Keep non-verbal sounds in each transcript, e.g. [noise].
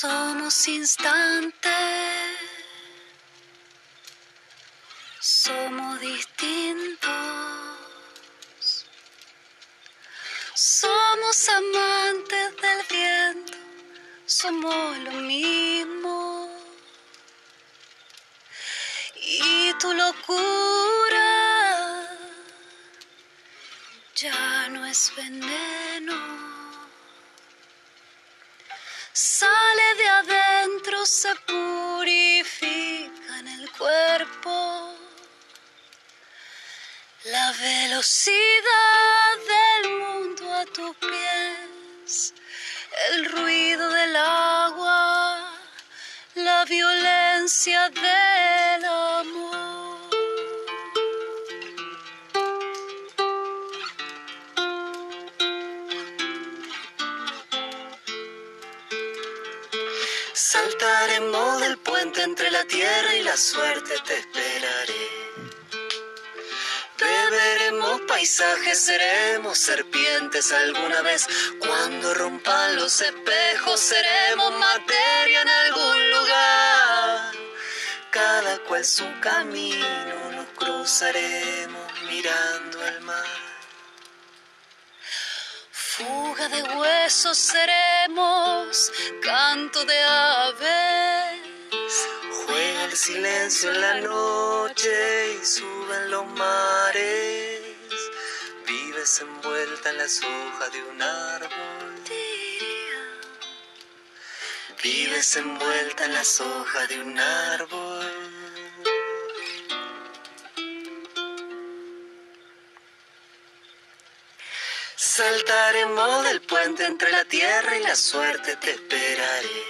Somos instantes, somos distintos, somos amantes del viento, somos lo mismo. Y tu locura ya no es veneno. Se purifica en el cuerpo. La velocidad del mundo a tus pies, el ruido del agua, la violencia del entre la tierra y la suerte, te esperaré. Beberemos paisajes, seremos serpientes alguna vez. Cuando rompan los espejos, seremos materia en algún lugar. Cada cual su camino, nos cruzaremos mirando el mar. Fuga de huesos seremos, canto de aves. El silencio en la noche y suben los mares. Vives envuelta en las hojas de un árbol. Vives envuelta en las hojas de un árbol. Saltaremos del puente entre la tierra y la suerte, te esperaré.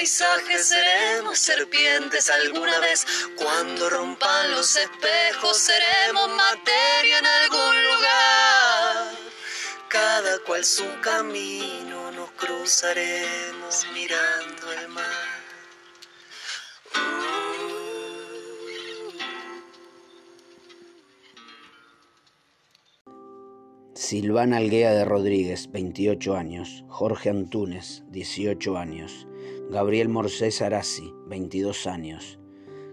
Paisajes, seremos serpientes alguna vez. Cuando rompan los espejos, seremos materia en algún lugar. Cada cual su camino, nos cruzaremos mirando el mar. Silvana Alguea de Rodríguez, 28 años. Jorge Antúnez, 18 años. Gabriel Morsés Arasi, 22 años.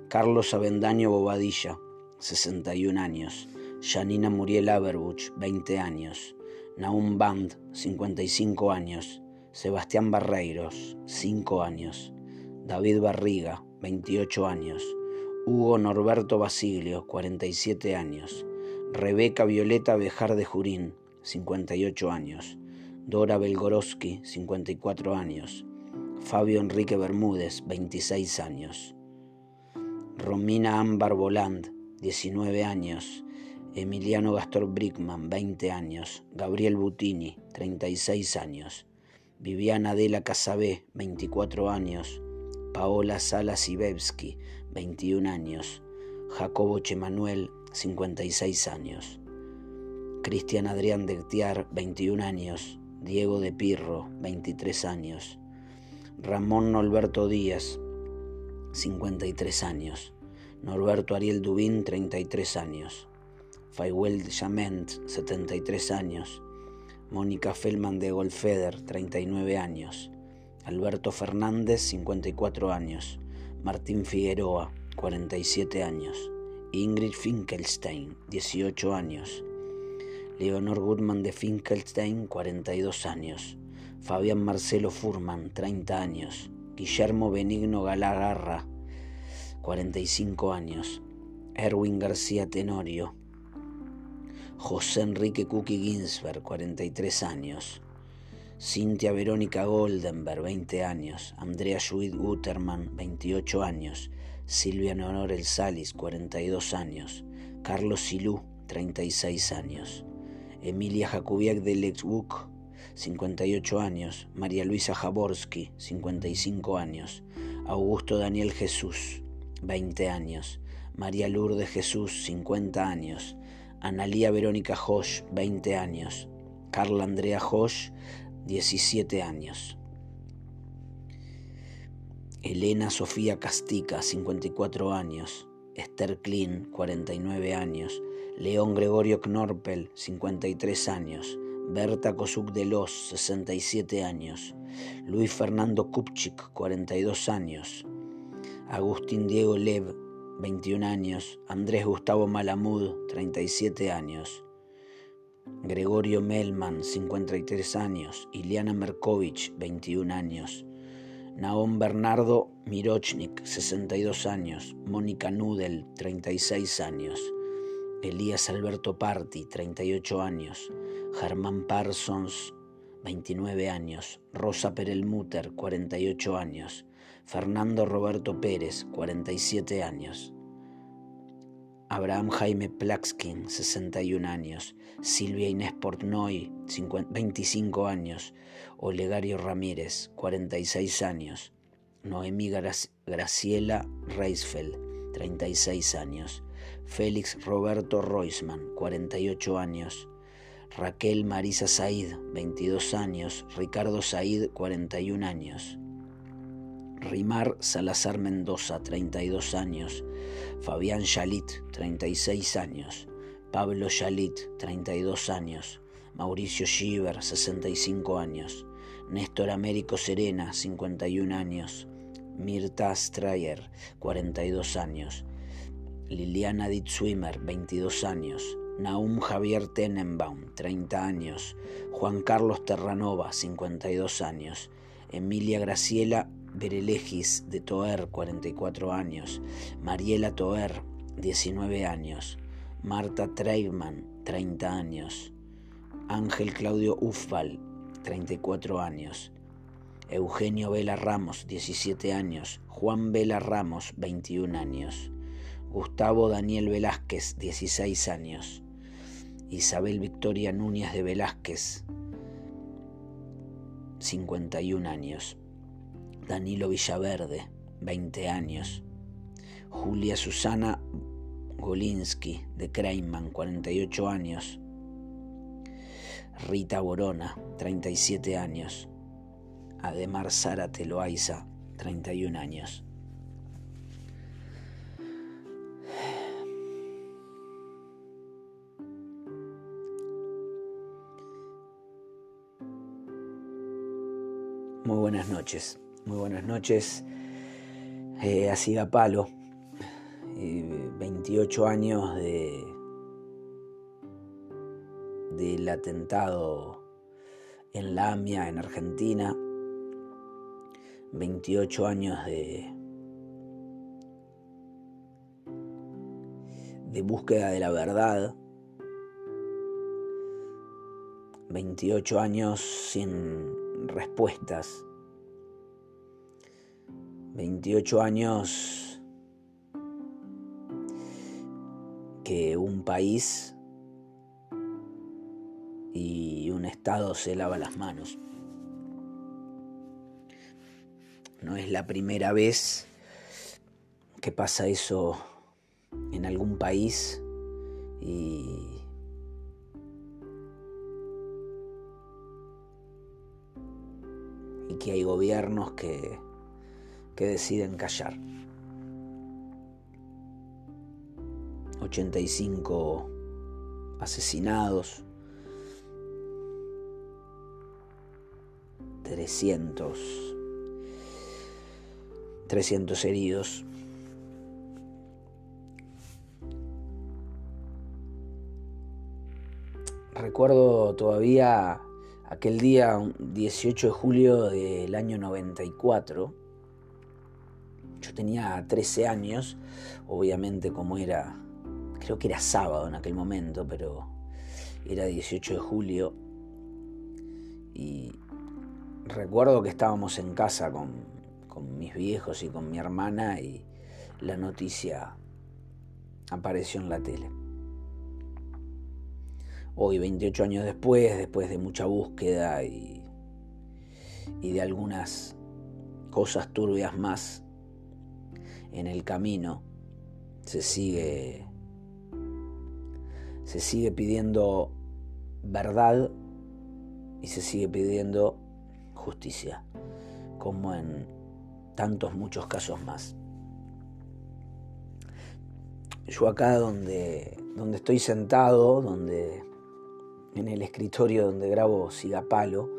Carlos Avendaño Bobadilla, 61 años. Janina Muriel Aberbuch, 20 años. Naum Band, 55 años. Sebastián Barreiros, 5 años. David Barriga, 28 años. Hugo Norberto Basilio, 47 años. Rebeca Violeta Bejar de Jurín, 58 años. Dora Belgorowski, 54 años. Fabio Enrique Bermúdez, 26 años. Romina Ámbar Voland, 19 años. Emiliano Gastor Brickman, 20 años. Gabriel Butini, 36 años. Viviana Adela Casabé, 24 años. Paola Salas Ibevsky, 21 años. Jacobo Chemanuel, 56 años. Cristian Adrián de Tiar, 21 años. Diego de Pirro, 23 años. Ramón Norberto Díaz, 53 años. Norberto Ariel Dubín, 33 años. Fayuel Jament, 73 años. Mónica Feldman de Golfeder, 39 años. Alberto Fernández, 54 años. Martín Figueroa, 47 años. Ingrid Finkelstein, 18 años. Leonor Goodman de Finkelstein, 42 años. Fabián Marcelo Furman, 30 años. Guillermo Benigno Galagarra, 45 años. Erwin García Tenorio. José Enrique Cookie Ginsberg, 43 años. Cintia Verónica Goldenberg, 20 años. Andrea Judith Guterman, 28 años. Silvia Leonor El Salis, 42 años. Carlos Silú, 36 años. Emilia Jakubiak de Lexbuk, 58 años. María Luisa Jaborski, 55 años. Augusto Daniel Jesús, 20 años. María Lourdes Jesús, 50 años. Analía Verónica Josh, 20 años. Carla Andrea Josh, 17 años. Elena Sofía Castica, 54 años. Esther Klein, 49 años. León Gregorio Knorpel, 53 años. Berta Kosuk de Los, 67 años. Luis Fernando Kupchik, 42 años. Agustín Diego Lev, 21 años. Andrés Gustavo Malamud, 37 años. Gregorio Melman, 53 años. Iliana Merkovich, 21 años. Naón Bernardo Mirochnik, 62 años. Mónica Nudel, 36 años. Elías Alberto Parti, 38 años. Germán Parsons, 29 años. Rosa Perelmuter, 48 años. Fernando Roberto Pérez, 47 años. Abraham Jaime Plaxkin, 61 años. Silvia Inés Portnoy, 25 años. Olegario Ramírez, 46 años. Noemí Graciela Reisfeld, 36 años. Félix Roberto Roisman, 48 años. Raquel Marisa Said, 22 años. Ricardo Said, 41 años. Rimar Salazar Mendoza, 32 años. Fabián Chalit, 36 años. Pablo Chalit, 32 años. Mauricio Schieber, 65 años. Néstor Américo Serena, 51 años. Mirta Strayer, 42 años. Liliana Ditzwimmer, 22 años. Naum Javier Tenenbaum, 30 años. Juan Carlos Terranova, 52 años. Emilia Graciela Berelegis de Toer, 44 años. Mariela Toer, 19 años. Marta Treigman, 30 años. Ángel Claudio Ufval, 34 años. Eugenio Vela Ramos, 17 años. Juan Vela Ramos, 21 años. Gustavo Daniel Velázquez, 16 años. Isabel Victoria Núñez de Velázquez, 51 años. Danilo Villaverde, 20 años. Julia Susana Golinsky, de Kreinman, 48 años. Rita Borona, 37 años. Ademar Sara Teloaiza, 31 años. Muy buenas noches, muy buenas noches. Eh, así a palo, 28 eh, años de del atentado en la AMIA en Argentina, 28 años de de búsqueda de la verdad, 28 años sin respuestas. 28 años que un país y un Estado se lava las manos. No es la primera vez que pasa eso en algún país y que hay gobiernos que, que deciden callar. 85 asesinados, 300, 300 heridos. Recuerdo todavía aquel día 18 de julio del año 94. Yo tenía 13 años, obviamente como era, creo que era sábado en aquel momento, pero era 18 de julio. Y recuerdo que estábamos en casa con, con mis viejos y con mi hermana y la noticia apareció en la tele. Hoy, 28 años después, después de mucha búsqueda y, y de algunas cosas turbias más en el camino, se sigue, se sigue pidiendo verdad y se sigue pidiendo justicia, como en tantos muchos casos más. Yo acá donde, donde estoy sentado, donde en el escritorio donde grabo Sigapalo.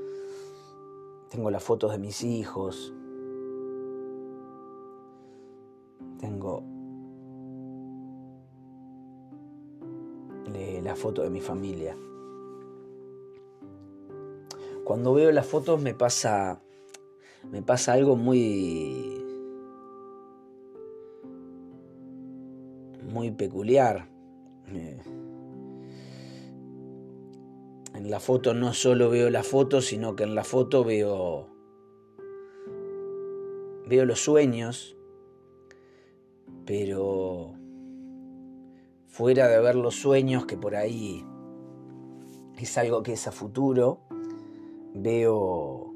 Tengo las fotos de mis hijos. Tengo la foto de mi familia. Cuando veo las fotos me pasa me pasa algo muy muy peculiar. Eh, en la foto no solo veo la foto, sino que en la foto veo veo los sueños, pero fuera de ver los sueños que por ahí es algo que es a futuro, veo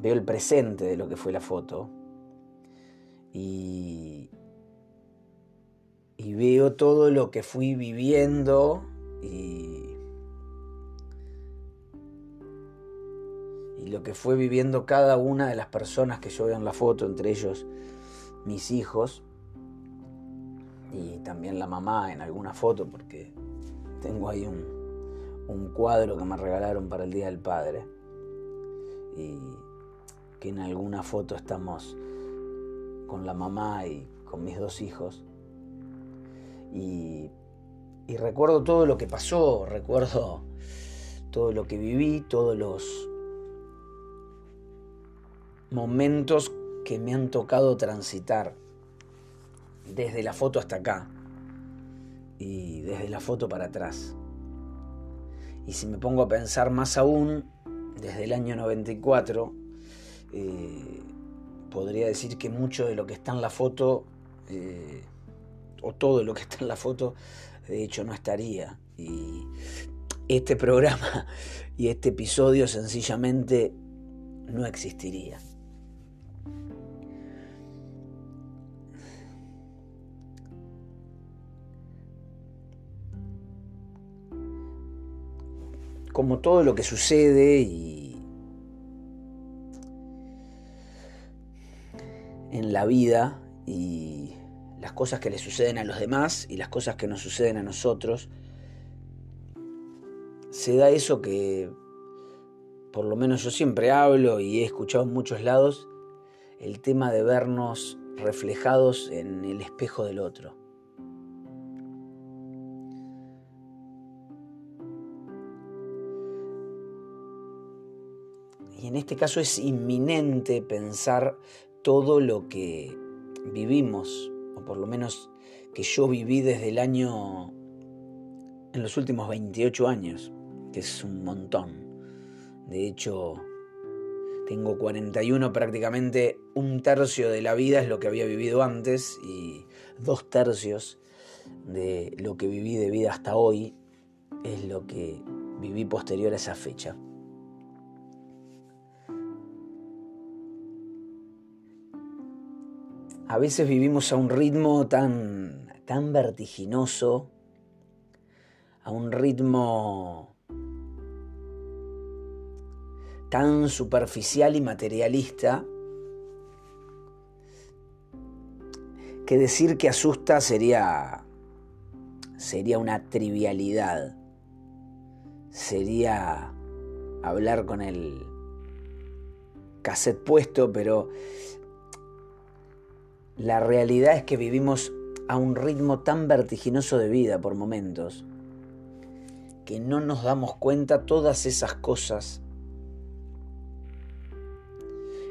veo el presente de lo que fue la foto. Y, y veo todo lo que fui viviendo y, y lo que fue viviendo cada una de las personas que yo veo en la foto, entre ellos mis hijos y también la mamá en alguna foto, porque tengo ahí un, un cuadro que me regalaron para el Día del Padre y que en alguna foto estamos con la mamá y con mis dos hijos. Y, y, recuerdo todo lo que pasó, recuerdo todo lo que viví, todos los momentos que me han tocado transitar, desde la foto hasta acá y desde la foto para atrás. Y si me pongo a pensar más aún, desde el año 94, eh, podría decir que mucho de lo que está en la foto, eh, o todo lo que está en la foto, de hecho no estaría. Y este programa [laughs] y este episodio sencillamente no existiría. Como todo lo que sucede y en la vida y las cosas que le suceden a los demás y las cosas que nos suceden a nosotros, se da eso que por lo menos yo siempre hablo y he escuchado en muchos lados, el tema de vernos reflejados en el espejo del otro. Y en este caso es inminente pensar todo lo que vivimos, o por lo menos que yo viví desde el año, en los últimos 28 años, que es un montón. De hecho, tengo 41 prácticamente, un tercio de la vida es lo que había vivido antes y dos tercios de lo que viví de vida hasta hoy es lo que viví posterior a esa fecha. A veces vivimos a un ritmo tan, tan vertiginoso, a un ritmo tan superficial y materialista, que decir que asusta sería, sería una trivialidad, sería hablar con el cassette puesto, pero la realidad es que vivimos a un ritmo tan vertiginoso de vida por momentos que no nos damos cuenta todas esas cosas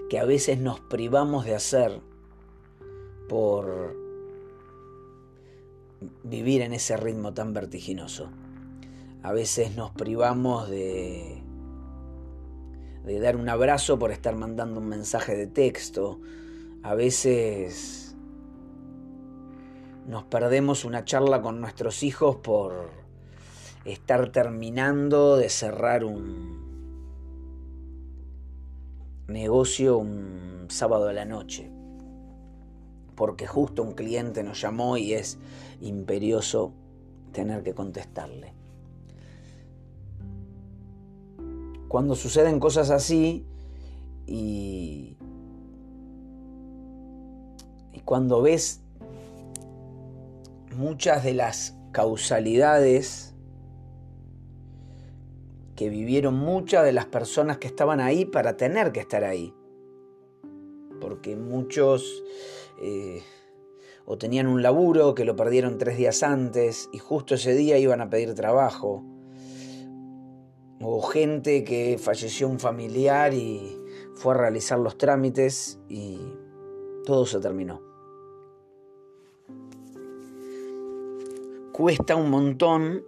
que a veces nos privamos de hacer por vivir en ese ritmo tan vertiginoso. A veces nos privamos de, dar un abrazo por estar mandando un mensaje de texto, a veces nos perdemos una charla con nuestros hijos por estar terminando de cerrar un negocio un sábado a la noche. Porque justo un cliente nos llamó y es imperioso tener que contestarle. Cuando suceden cosas así y cuando ves muchas de las causalidades que vivieron muchas de las personas que estaban ahí para tener que estar ahí. Porque muchos eh, o tenían un laburo que lo perdieron tres días antes y justo ese día iban a pedir trabajo. O gente que falleció un familiar y fue a realizar los trámites y todo se terminó. Cuesta un montón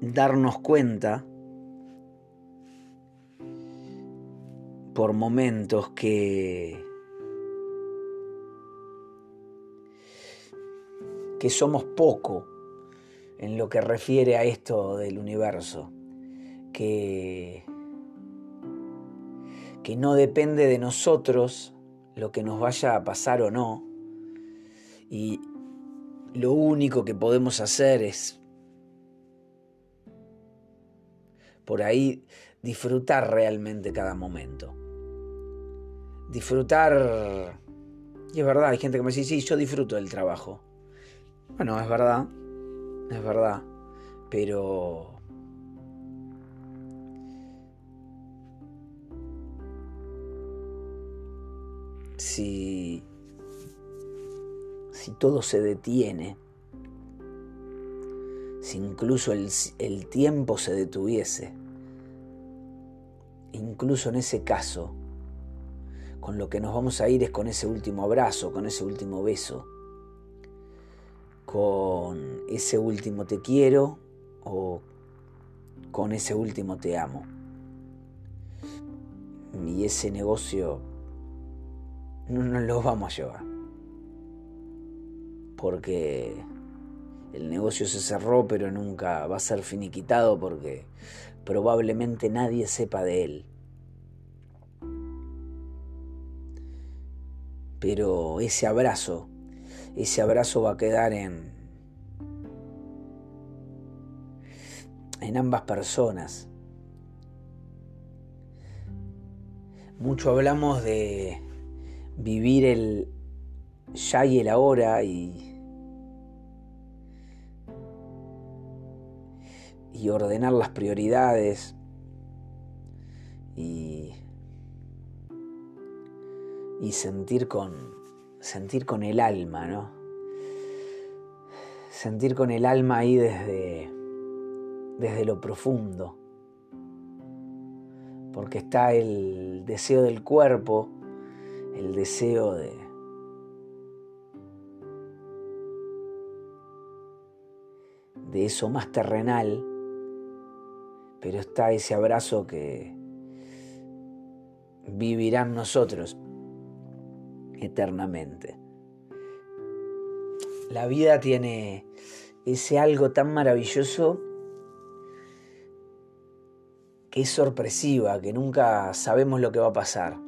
darnos cuenta por momentos que que somos poco en lo que refiere a esto del universo, que, que no depende de nosotros lo que nos vaya a pasar o no, y lo único que podemos hacer es por ahí disfrutar realmente cada momento. Disfrutar, y es verdad, hay gente que me dice, sí, yo disfruto del trabajo. Bueno, es verdad, es verdad, pero... Si, si todo se detiene, si incluso el, el tiempo se detuviese, incluso en ese caso, con lo que nos vamos a ir es con ese último abrazo, con ese último beso con ese último te quiero o con ese último te amo. Y ese negocio no nos lo vamos a llevar. Porque el negocio se cerró pero nunca va a ser finiquitado porque probablemente nadie sepa de él. Pero ese abrazo ese abrazo va a quedar en, en ambas personas. Mucho hablamos de vivir el ya y el ahora y, y ordenar las prioridades y, y sentir con, sentir con el alma, ¿no? Sentir con el alma ahí desde, desde lo profundo. Porque está el deseo del cuerpo, el deseo de, de eso más terrenal, pero está ese abrazo que vivirán nosotros eternamente. La vida tiene ese algo tan maravilloso que es sorpresiva, que nunca sabemos lo que va a pasar.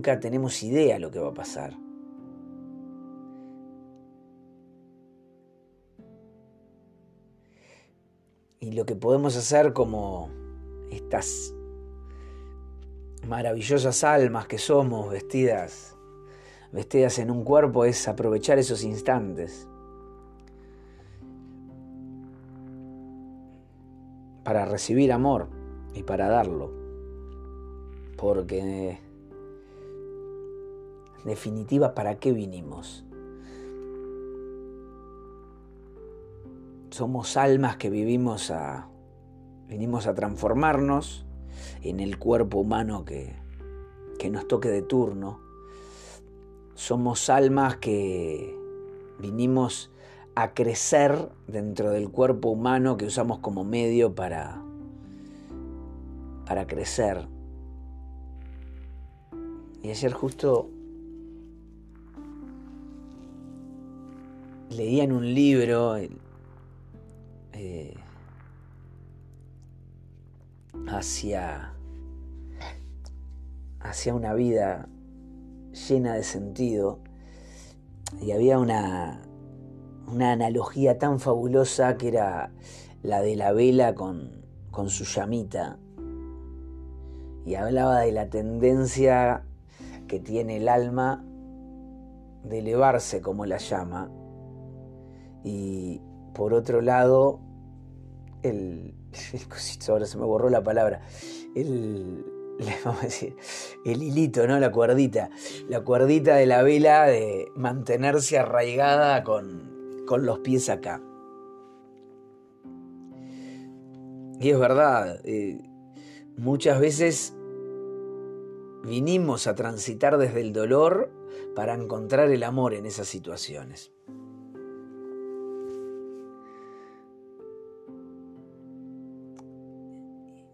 Nunca tenemos idea lo que va a pasar. Y lo que podemos hacer como estas maravillosas almas que somos vestidas vestidas en un cuerpo es aprovechar esos instantes para recibir amor y para darlo porque definitiva para qué vinimos somos almas que vivimos a Venimos a transformarnos en el cuerpo humano que, que nos toque de turno. Somos almas que vinimos a crecer dentro del cuerpo humano que usamos como medio para, para crecer. Y ayer justo leía en un libro eh, hacia, hacia una vida llena de sentido. Y había una, una analogía tan fabulosa que era la de la vela con, con su llamita. Y hablaba de la tendencia que tiene el alma de elevarse como la llama Y por otro lado, el, [laughs] ahora se me borró la palabra, el, [laughs] vamos a decir, el hilito, ¿no? La cuerdita, la cuerdita de la vela de mantenerse arraigada con, con los pies acá. Y es verdad, eh, muchas veces vinimos a transitar desde el dolor para encontrar el amor en esas situaciones.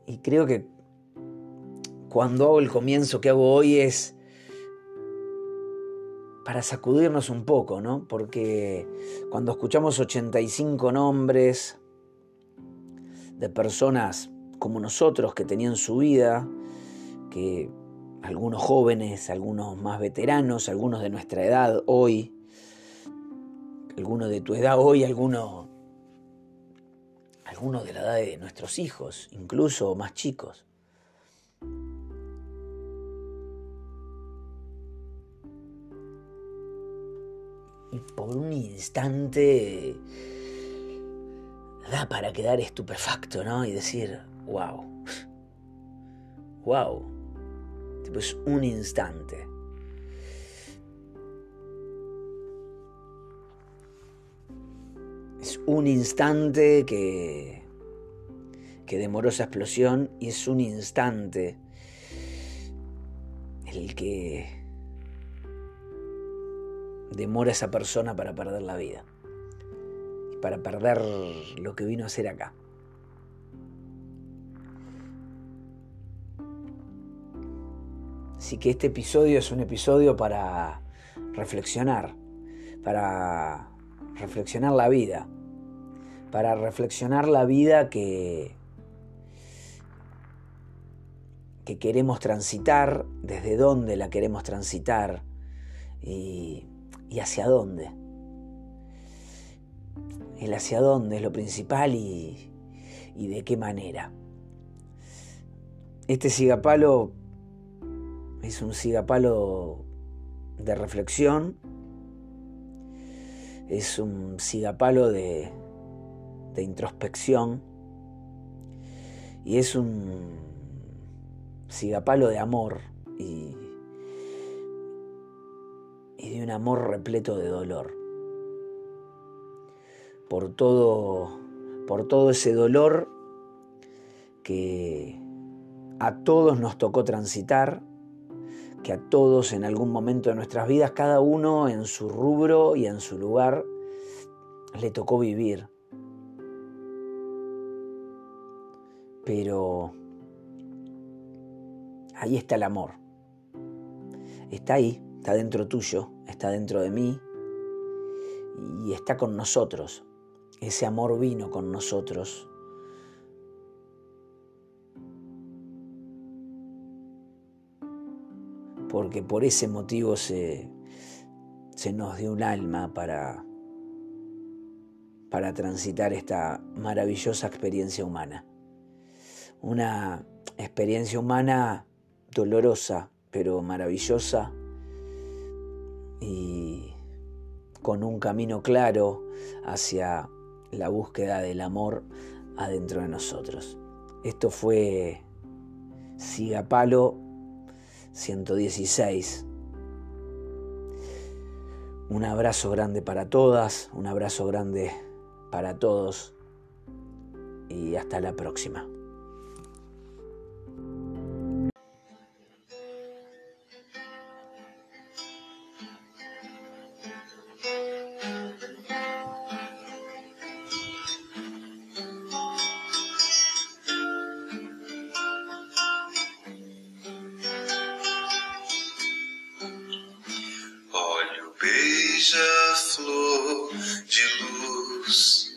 Y creo que cuando hago el comienzo que hago hoy es para sacudirnos un poco, ¿no? Porque cuando escuchamos 85 nombres de personas como nosotros que tenían su vida, que algunos jóvenes, algunos más veteranos, algunos de nuestra edad hoy, algunos de tu edad hoy, algunos, algunos de la edad de nuestros hijos, incluso más chicos. Y por un instante da para quedar estupefacto, ¿no? Y decir, wow, [laughs] wow es un instante. Un instante que, que demoró esa explosión y es un instante el que demora esa persona para perder la vida para perder lo que vino a hacer acá. Así que este episodio es un episodio para reflexionar, para reflexionar la vida, para reflexionar la vida que, que queremos transitar, desde dónde la queremos transitar y, hacia dónde. El hacia dónde es lo principal y, y de qué manera. Este sigapalo es un sigapalo de reflexión, es un sigapalo de, de introspección y es un sigapalo de amor y, y de un amor repleto de dolor. Por todo, por todo ese dolor que a todos nos tocó transitar que a todos en algún momento de nuestras vidas, cada uno en su rubro y en su lugar, le tocó vivir. Pero ahí está el amor. Está ahí, está dentro tuyo, está dentro de mí y está con nosotros. Ese amor vino con nosotros porque por ese motivo se, se nos dio un alma para, para transitar esta maravillosa experiencia humana. Una experiencia humana dolorosa, pero maravillosa y con un camino claro hacia la búsqueda del amor adentro de nosotros. Esto fue Sigapalo 116. Un abrazo grande para todas, un abrazo grande para todos y hasta la próxima. Beija-flor de luz.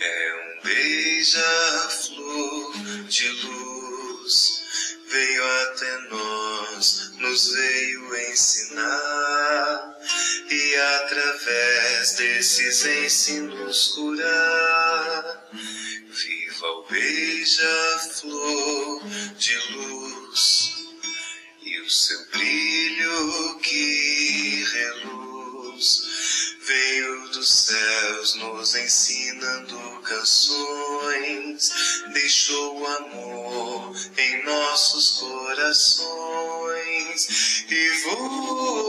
É um beija-flor de luz. Veio até nós, nos veio ensinar. E através desses ensinos curar. Viva o beija-flor nossos corações e vou.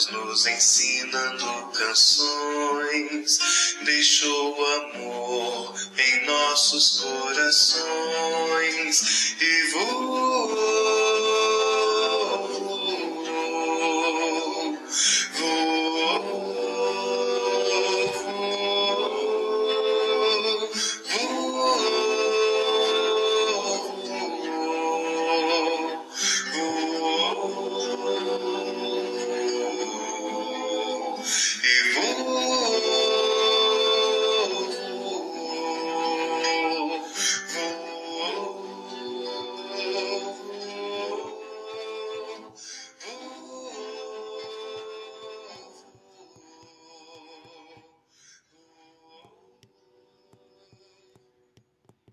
Deus nos ensinando canções, deixou o amor em nossos corações e voou.